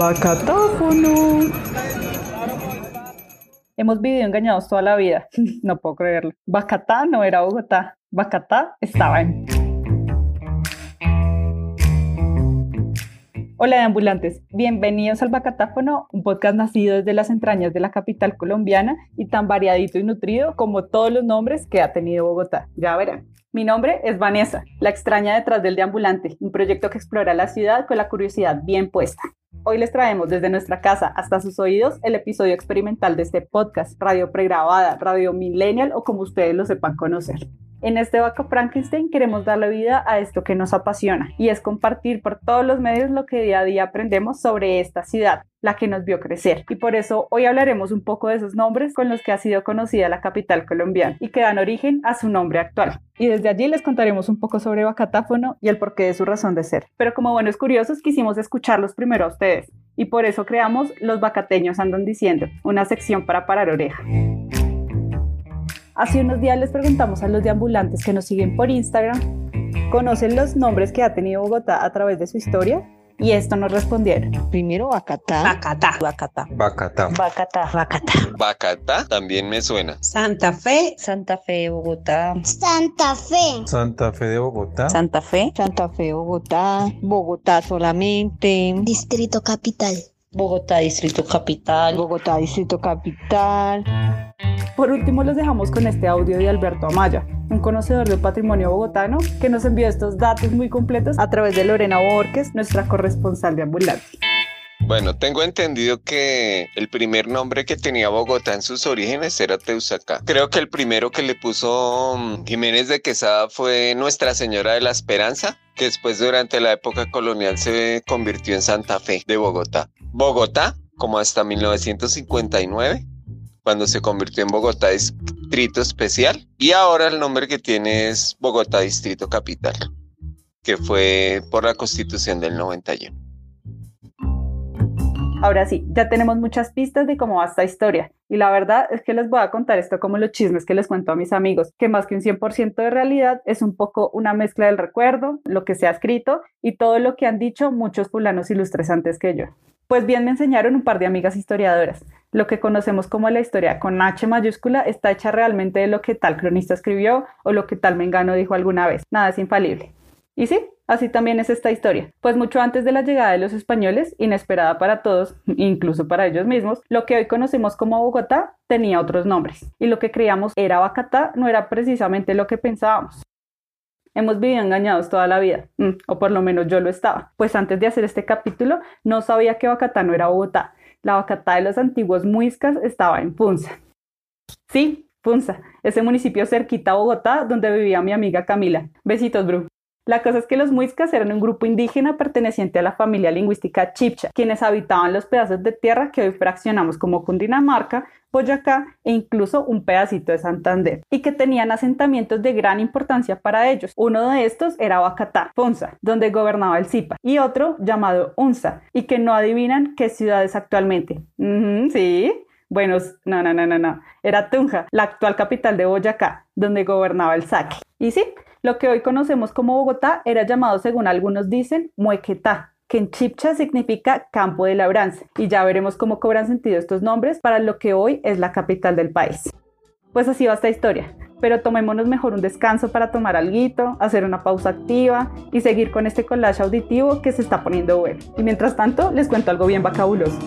Bacatáfono. Hemos vivido engañados toda la vida. No puedo creerlo. Bacatá no era Bogotá. Bacatá estaba en. Hola de ambulantes, bienvenidos al Bacatáfono, un podcast nacido desde las entrañas de la capital colombiana y tan variadito y nutrido como todos los nombres que ha tenido Bogotá. Ya verán. Mi nombre es Vanessa, la extraña detrás del deambulante, un proyecto que explora la ciudad con la curiosidad bien puesta. Hoy les traemos desde nuestra casa hasta sus oídos el episodio experimental de este podcast, radio pregrabada, radio millennial o como ustedes lo sepan conocer. En este Vaca Frankenstein queremos darle vida a esto que nos apasiona y es compartir por todos los medios lo que día a día aprendemos sobre esta ciudad, la que nos vio crecer. Y por eso hoy hablaremos un poco de esos nombres con los que ha sido conocida la capital colombiana y que dan origen a su nombre actual. Y desde allí les contaremos un poco sobre Bacatáfono y el porqué de su razón de ser. Pero como buenos curiosos quisimos escucharlos primero a ustedes y por eso creamos Los Bacateños Andan Diciendo, una sección para parar oreja. Hace unos días les preguntamos a los deambulantes que nos siguen por Instagram, ¿conocen los nombres que ha tenido Bogotá a través de su historia? Y esto nos respondieron. Primero Bacatá. Bacatá. Bacatá. Bacatá. Bacatá. Bacatá. Bacatá también me suena. Santa Fe. Santa Fe, Bogotá. Santa Fe. Santa Fe de Bogotá. Santa Fe. Santa Fe, Bogotá. Bogotá solamente. Distrito Capital. Bogotá, Distrito Capital. Bogotá, Distrito Capital. Por último, los dejamos con este audio de Alberto Amaya, un conocedor del patrimonio bogotano, que nos envió estos datos muy completos a través de Lorena Borges, nuestra corresponsal de ambulante. Bueno, tengo entendido que el primer nombre que tenía Bogotá en sus orígenes era Teusacá. Creo que el primero que le puso mm, Jiménez de Quesada fue Nuestra Señora de la Esperanza, que después durante la época colonial se convirtió en Santa Fe de Bogotá. Bogotá, como hasta 1959, cuando se convirtió en Bogotá Distrito Especial, y ahora el nombre que tiene es Bogotá Distrito Capital, que fue por la constitución del 91. Ahora sí, ya tenemos muchas pistas de cómo va esta historia. Y la verdad es que les voy a contar esto como los chismes que les cuento a mis amigos, que más que un 100% de realidad es un poco una mezcla del recuerdo, lo que se ha escrito y todo lo que han dicho muchos fulanos ilustres antes que yo. Pues bien, me enseñaron un par de amigas historiadoras. Lo que conocemos como la historia con H mayúscula está hecha realmente de lo que tal cronista escribió o lo que tal mengano dijo alguna vez. Nada es infalible. Y sí, así también es esta historia. Pues mucho antes de la llegada de los españoles, inesperada para todos, incluso para ellos mismos, lo que hoy conocemos como Bogotá tenía otros nombres. Y lo que creíamos era Bacatá no era precisamente lo que pensábamos. Hemos vivido engañados toda la vida, mm, o por lo menos yo lo estaba, pues antes de hacer este capítulo no sabía que Bacatá no era Bogotá. La Bacatá de los antiguos muiscas estaba en Punza. Sí, Punza, ese municipio cerquita a Bogotá donde vivía mi amiga Camila. Besitos, Bru. La cosa es que los muiscas eran un grupo indígena perteneciente a la familia lingüística chipcha, quienes habitaban los pedazos de tierra que hoy fraccionamos como Cundinamarca, Boyacá e incluso un pedacito de Santander, y que tenían asentamientos de gran importancia para ellos. Uno de estos era Bacatá, Ponza, donde gobernaba el Zipa, y otro llamado Unza, y que no adivinan qué ciudad es actualmente. sí, bueno, no, no, no, no, no. Era Tunja, la actual capital de Boyacá, donde gobernaba el Saque. Y sí, lo que hoy conocemos como Bogotá era llamado, según algunos dicen, Muequetá, que en chipcha significa campo de labranza, y ya veremos cómo cobran sentido estos nombres para lo que hoy es la capital del país. Pues así va esta historia, pero tomémonos mejor un descanso para tomar algo, hacer una pausa activa y seguir con este collage auditivo que se está poniendo bueno. Y mientras tanto, les cuento algo bien bacabuloso.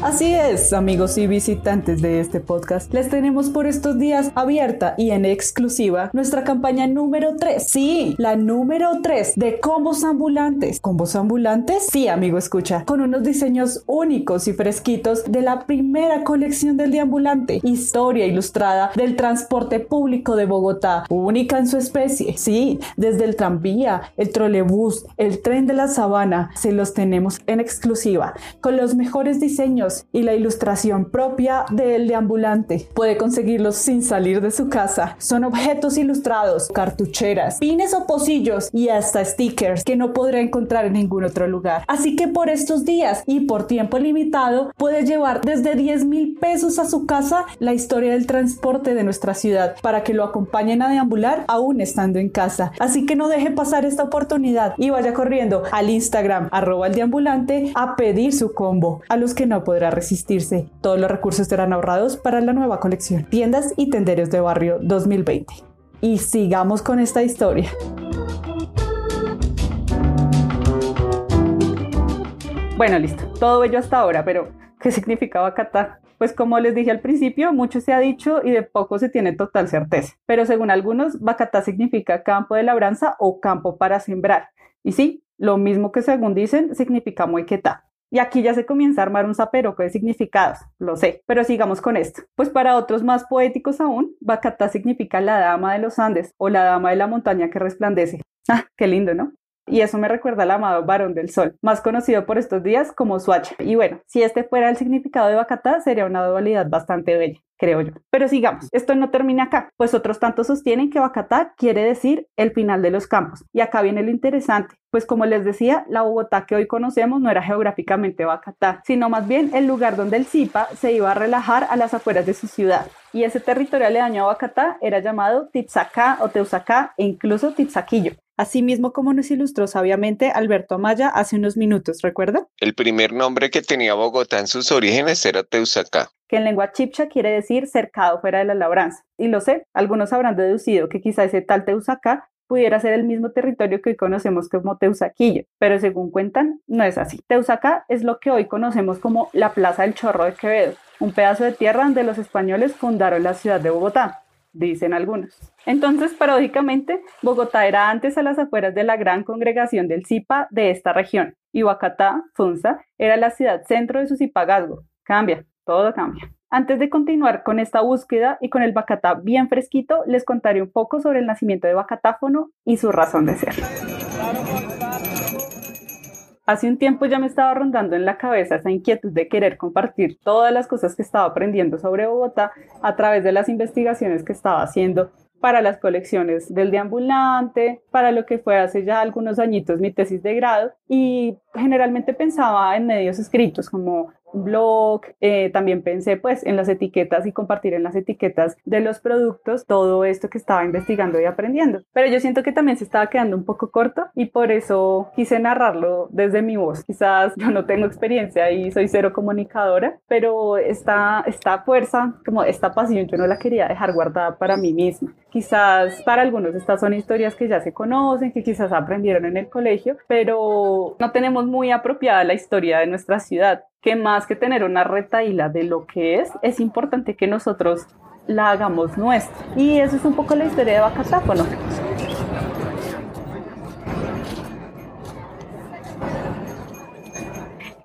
Así es, amigos y visitantes de este podcast, les tenemos por estos días abierta y en exclusiva nuestra campaña número 3. Sí, la número 3 de combos ambulantes. ¿Combos ambulantes? Sí, amigo, escucha, con unos diseños únicos y fresquitos de la primera colección del deambulante, historia ilustrada del transporte público de Bogotá, única en su especie. Sí, desde el tranvía, el trolebús, el tren de la sabana, se los tenemos en exclusiva, con los mejores diseños y la ilustración propia del deambulante. Puede conseguirlos sin salir de su casa. Son objetos ilustrados, cartucheras, pines o pocillos y hasta stickers que no podrá encontrar en ningún otro lugar. Así que por estos días y por tiempo limitado puede llevar desde 10 mil pesos a su casa la historia del transporte de nuestra ciudad para que lo acompañen a deambular aún estando en casa. Así que no deje pasar esta oportunidad y vaya corriendo al Instagram arroba el deambulante a pedir su combo a los que no podrá resistirse. Todos los recursos serán ahorrados para la nueva colección Tiendas y Tenderos de Barrio 2020. Y sigamos con esta historia. Bueno, listo. Todo ello hasta ahora, pero ¿qué significa Bacatá? Pues como les dije al principio, mucho se ha dicho y de poco se tiene total certeza. Pero según algunos, Bacatá significa campo de labranza o campo para sembrar. Y sí, lo mismo que según dicen, significa Muequetá. Y aquí ya se comienza a armar un zaperoco de significados, lo sé, pero sigamos con esto. Pues para otros más poéticos aún, Bacatá significa la dama de los Andes o la dama de la montaña que resplandece. Ah, qué lindo, ¿no? y eso me recuerda al amado varón del sol, más conocido por estos días como Swatch. Y bueno, si este fuera el significado de Bacatá, sería una dualidad bastante bella creo yo. Pero sigamos, esto no termina acá, pues otros tantos sostienen que Bacatá quiere decir el final de los campos. Y acá viene lo interesante, pues como les decía, la Bogotá que hoy conocemos no era geográficamente Bacatá, sino más bien el lugar donde el Zipa se iba a relajar a las afueras de su ciudad. Y ese territorio aledaño a Bacatá era llamado Tizacá o Teusacá e incluso Tizaquillo así mismo como nos ilustró sabiamente Alberto Amaya hace unos minutos, ¿recuerda? El primer nombre que tenía Bogotá en sus orígenes era Teusacá que en lengua chipcha quiere decir cercado fuera de la labranza. Y lo sé, algunos habrán deducido que quizá ese tal Teusacá pudiera ser el mismo territorio que hoy conocemos como Teusaquillo, pero según cuentan, no es así. Teusacá es lo que hoy conocemos como la Plaza del Chorro de Quevedo, un pedazo de tierra donde los españoles fundaron la ciudad de Bogotá dicen algunos. Entonces, paradójicamente, Bogotá era antes a las afueras de la gran congregación del Zipa de esta región, y Huacatá, Funza, era la ciudad centro de su zipagazgo. Cambia, todo cambia. Antes de continuar con esta búsqueda y con el Bacatá bien fresquito, les contaré un poco sobre el nacimiento de Bacatáfono y su razón de ser. Hace un tiempo ya me estaba rondando en la cabeza esa inquietud de querer compartir todas las cosas que estaba aprendiendo sobre Bogotá a través de las investigaciones que estaba haciendo para las colecciones del deambulante, para lo que fue hace ya algunos añitos mi tesis de grado y generalmente pensaba en medios escritos como blog, eh, también pensé pues en las etiquetas y compartir en las etiquetas de los productos todo esto que estaba investigando y aprendiendo. Pero yo siento que también se estaba quedando un poco corto y por eso quise narrarlo desde mi voz. Quizás yo no tengo experiencia y soy cero comunicadora, pero esta, esta fuerza, como esta pasión, yo no la quería dejar guardada para mí misma. Quizás para algunos estas son historias que ya se conocen, que quizás aprendieron en el colegio, pero no tenemos muy apropiada la historia de nuestra ciudad que más que tener una retaíla de lo que es, es importante que nosotros la hagamos nuestra. Y eso es un poco la historia de Bacatáfono.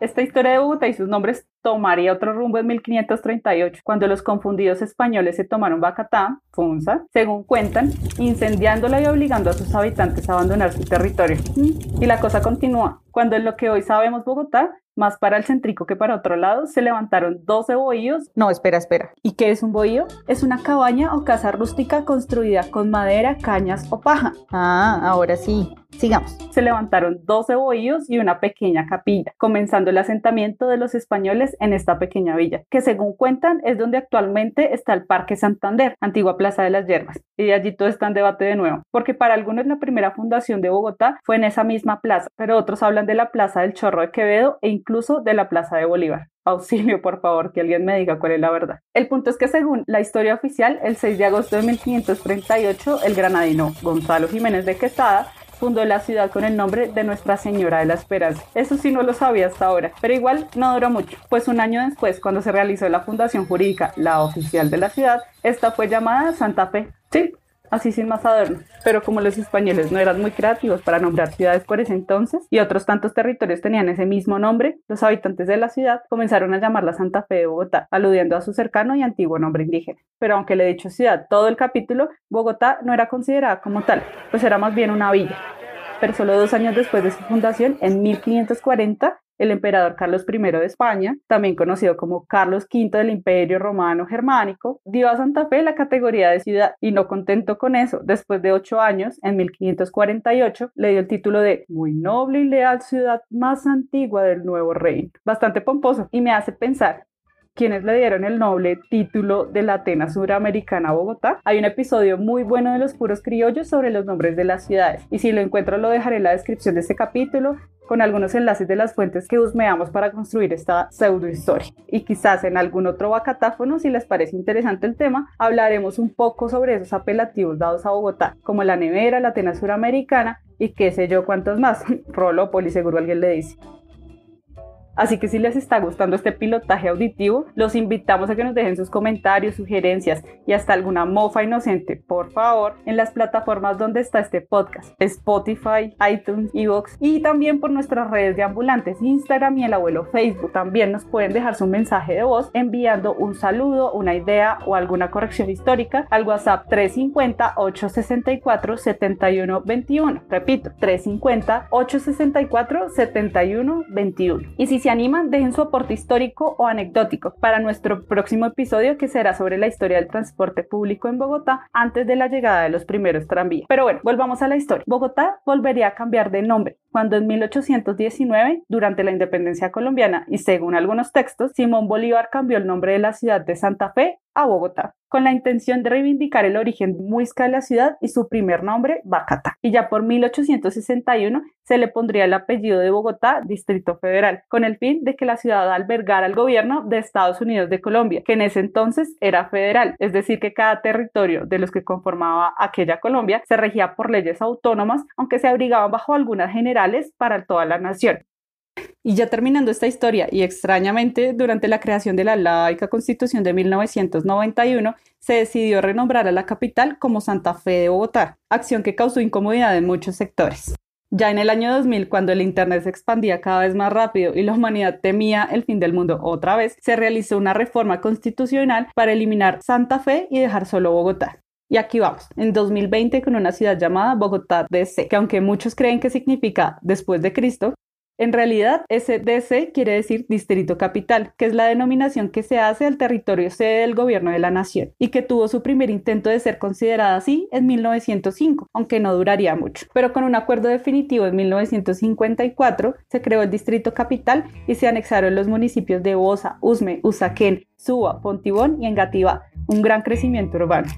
Esta historia de Bogotá y sus nombres tomaría otro rumbo en 1538, cuando los confundidos españoles se tomaron Bacatá, Funza, según cuentan, incendiándola y obligando a sus habitantes a abandonar su territorio. Y la cosa continúa. Cuando en lo que hoy sabemos Bogotá más para el centrico que para otro lado, se levantaron 12 bohíos. No, espera, espera. ¿Y qué es un bohío? Es una cabaña o casa rústica construida con madera, cañas o paja. Ah, ahora sí. Sigamos. Se levantaron 12 bohíos y una pequeña capilla, comenzando el asentamiento de los españoles en esta pequeña villa, que según cuentan es donde actualmente está el Parque Santander, antigua Plaza de las Yerbas. Y allí todo está en debate de nuevo, porque para algunos la primera fundación de Bogotá fue en esa misma plaza, pero otros hablan de la Plaza del Chorro de Quevedo e incluso de la Plaza de Bolívar. Auxilio, por favor, que alguien me diga cuál es la verdad. El punto es que según la historia oficial, el 6 de agosto de 1538, el granadino Gonzalo Jiménez de Quesada fundó la ciudad con el nombre de Nuestra Señora de la Esperanza. Eso sí no lo sabía hasta ahora, pero igual no duró mucho, pues un año después, cuando se realizó la fundación jurídica, la oficial de la ciudad, esta fue llamada Santa Fe. Sí, así sin más adorno. Pero como los españoles no eran muy creativos para nombrar ciudades por ese entonces y otros tantos territorios tenían ese mismo nombre, los habitantes de la ciudad comenzaron a llamarla Santa Fe de Bogotá, aludiendo a su cercano y antiguo nombre indígena. Pero aunque le he dicho ciudad todo el capítulo, Bogotá no era considerada como tal, pues era más bien una villa. Pero solo dos años después de su fundación, en 1540, el emperador Carlos I de España, también conocido como Carlos V del Imperio Romano Germánico, dio a Santa Fe la categoría de ciudad y no contento con eso, después de ocho años, en 1548, le dio el título de muy noble y leal ciudad más antigua del nuevo reino. Bastante pomposo y me hace pensar quienes le dieron el noble título de la Atenas Suramericana Bogotá. Hay un episodio muy bueno de los puros criollos sobre los nombres de las ciudades y si lo encuentro lo dejaré en la descripción de este capítulo con algunos enlaces de las fuentes que husmeamos para construir esta pseudo historia. Y quizás en algún otro vacatáfono, si les parece interesante el tema, hablaremos un poco sobre esos apelativos dados a Bogotá, como la nevera, la Atenas Suramericana y qué sé yo cuántos más. Rolópolis, seguro alguien le dice. Así que si les está gustando este pilotaje auditivo, los invitamos a que nos dejen sus comentarios, sugerencias y hasta alguna mofa inocente, por favor, en las plataformas donde está este podcast, Spotify, iTunes, Evox y también por nuestras redes de ambulantes, Instagram y el abuelo Facebook. También nos pueden dejar su mensaje de voz enviando un saludo, una idea o alguna corrección histórica al WhatsApp 350-864-7121. Repito, 350-864-7121. Y si se animan, dejen su aporte histórico o anecdótico para nuestro próximo episodio que será sobre la historia del transporte público en Bogotá antes de la llegada de los primeros tranvías. Pero bueno, volvamos a la historia. Bogotá volvería a cambiar de nombre cuando en 1819, durante la independencia colombiana y según algunos textos, Simón Bolívar cambió el nombre de la ciudad de Santa Fe a Bogotá, con la intención de reivindicar el origen muisca de la ciudad y su primer nombre, Bacata. Y ya por 1861 se le pondría el apellido de Bogotá, Distrito Federal, con el fin de que la ciudad albergara al gobierno de Estados Unidos de Colombia, que en ese entonces era federal, es decir, que cada territorio de los que conformaba aquella Colombia se regía por leyes autónomas, aunque se abrigaban bajo algunas generales para toda la nación. Y ya terminando esta historia, y extrañamente, durante la creación de la laica Constitución de 1991, se decidió renombrar a la capital como Santa Fe de Bogotá, acción que causó incomodidad en muchos sectores. Ya en el año 2000, cuando el Internet se expandía cada vez más rápido y la humanidad temía el fin del mundo otra vez, se realizó una reforma constitucional para eliminar Santa Fe y dejar solo Bogotá. Y aquí vamos, en 2020 con una ciudad llamada Bogotá DC, que aunque muchos creen que significa después de Cristo, en realidad, SDC quiere decir Distrito Capital, que es la denominación que se hace al territorio sede del gobierno de la nación y que tuvo su primer intento de ser considerada así en 1905, aunque no duraría mucho. Pero con un acuerdo definitivo en 1954 se creó el Distrito Capital y se anexaron los municipios de Bosa, Usme, Usaquén, Suba, Pontibón y Engativá, un gran crecimiento urbano.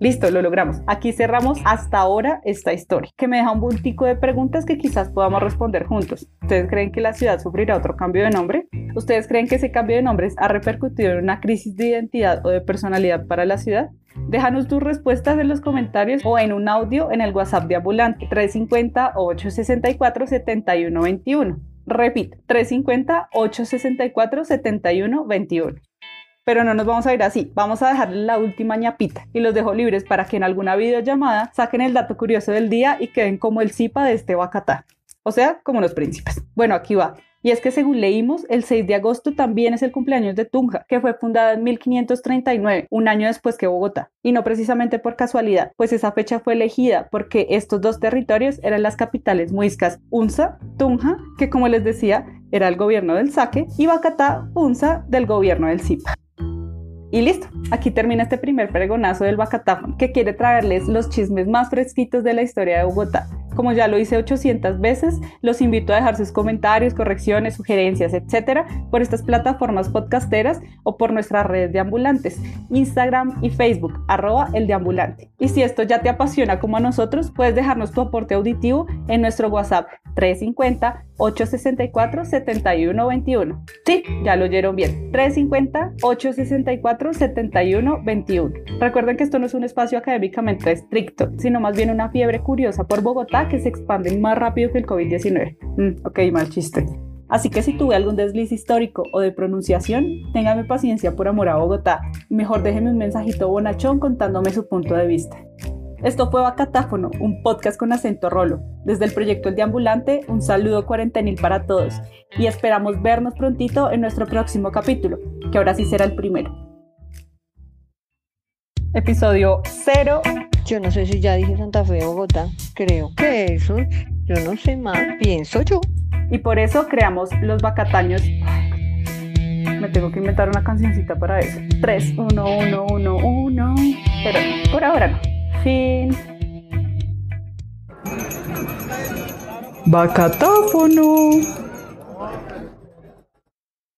Listo, lo logramos. Aquí cerramos hasta ahora esta historia, que me deja un bultico de preguntas que quizás podamos responder juntos. ¿Ustedes creen que la ciudad sufrirá otro cambio de nombre? ¿Ustedes creen que ese cambio de nombres ha repercutido en una crisis de identidad o de personalidad para la ciudad? Déjanos tus respuestas en los comentarios o en un audio en el WhatsApp de Ambulante 350-864-7121. Repito, 350-864-7121. Pero no nos vamos a ir así, vamos a dejarle la última ñapita y los dejo libres para que en alguna videollamada saquen el dato curioso del día y queden como el zipa de este Bacatá, o sea, como los príncipes. Bueno, aquí va. Y es que según leímos, el 6 de agosto también es el cumpleaños de Tunja, que fue fundada en 1539, un año después que Bogotá. Y no precisamente por casualidad, pues esa fecha fue elegida porque estos dos territorios eran las capitales muiscas Unza, Tunja, que como les decía, era el gobierno del Saque, y Bacatá, Unza, del gobierno del Zipa. Y listo, aquí termina este primer pregonazo del Bacatáfono, que quiere traerles los chismes más fresquitos de la historia de Bogotá. Como ya lo hice 800 veces, los invito a dejar sus comentarios, correcciones, sugerencias, etcétera, por estas plataformas podcasteras o por nuestras redes de ambulantes, Instagram y Facebook, arroba el de ambulante. Y si esto ya te apasiona como a nosotros, puedes dejarnos tu aporte auditivo en nuestro WhatsApp 350-864-7121. Sí, ya lo oyeron bien. 350-864-7121. Recuerden que esto no es un espacio académicamente estricto, sino más bien una fiebre curiosa por Bogotá que se expande más rápido que el COVID-19. Mm, ok, mal chiste. Así que si tuve algún desliz histórico o de pronunciación, téngame paciencia por amor a Bogotá. Mejor déjeme un mensajito bonachón contándome su punto de vista. Esto fue Bacatáfono, un podcast con acento rolo. Desde el proyecto El Deambulante, un saludo cuarentenil para todos y esperamos vernos prontito en nuestro próximo capítulo, que ahora sí será el primero. Episodio 0. Yo no sé si ya dije Santa Fe Bogotá. Creo que eso, yo no sé más. Pienso yo. Y por eso creamos los bacataños. me tengo que inventar una cancioncita para eso. 3, 1, 1, 1, 1. Pero por ahora no. Fin. Bacatófono.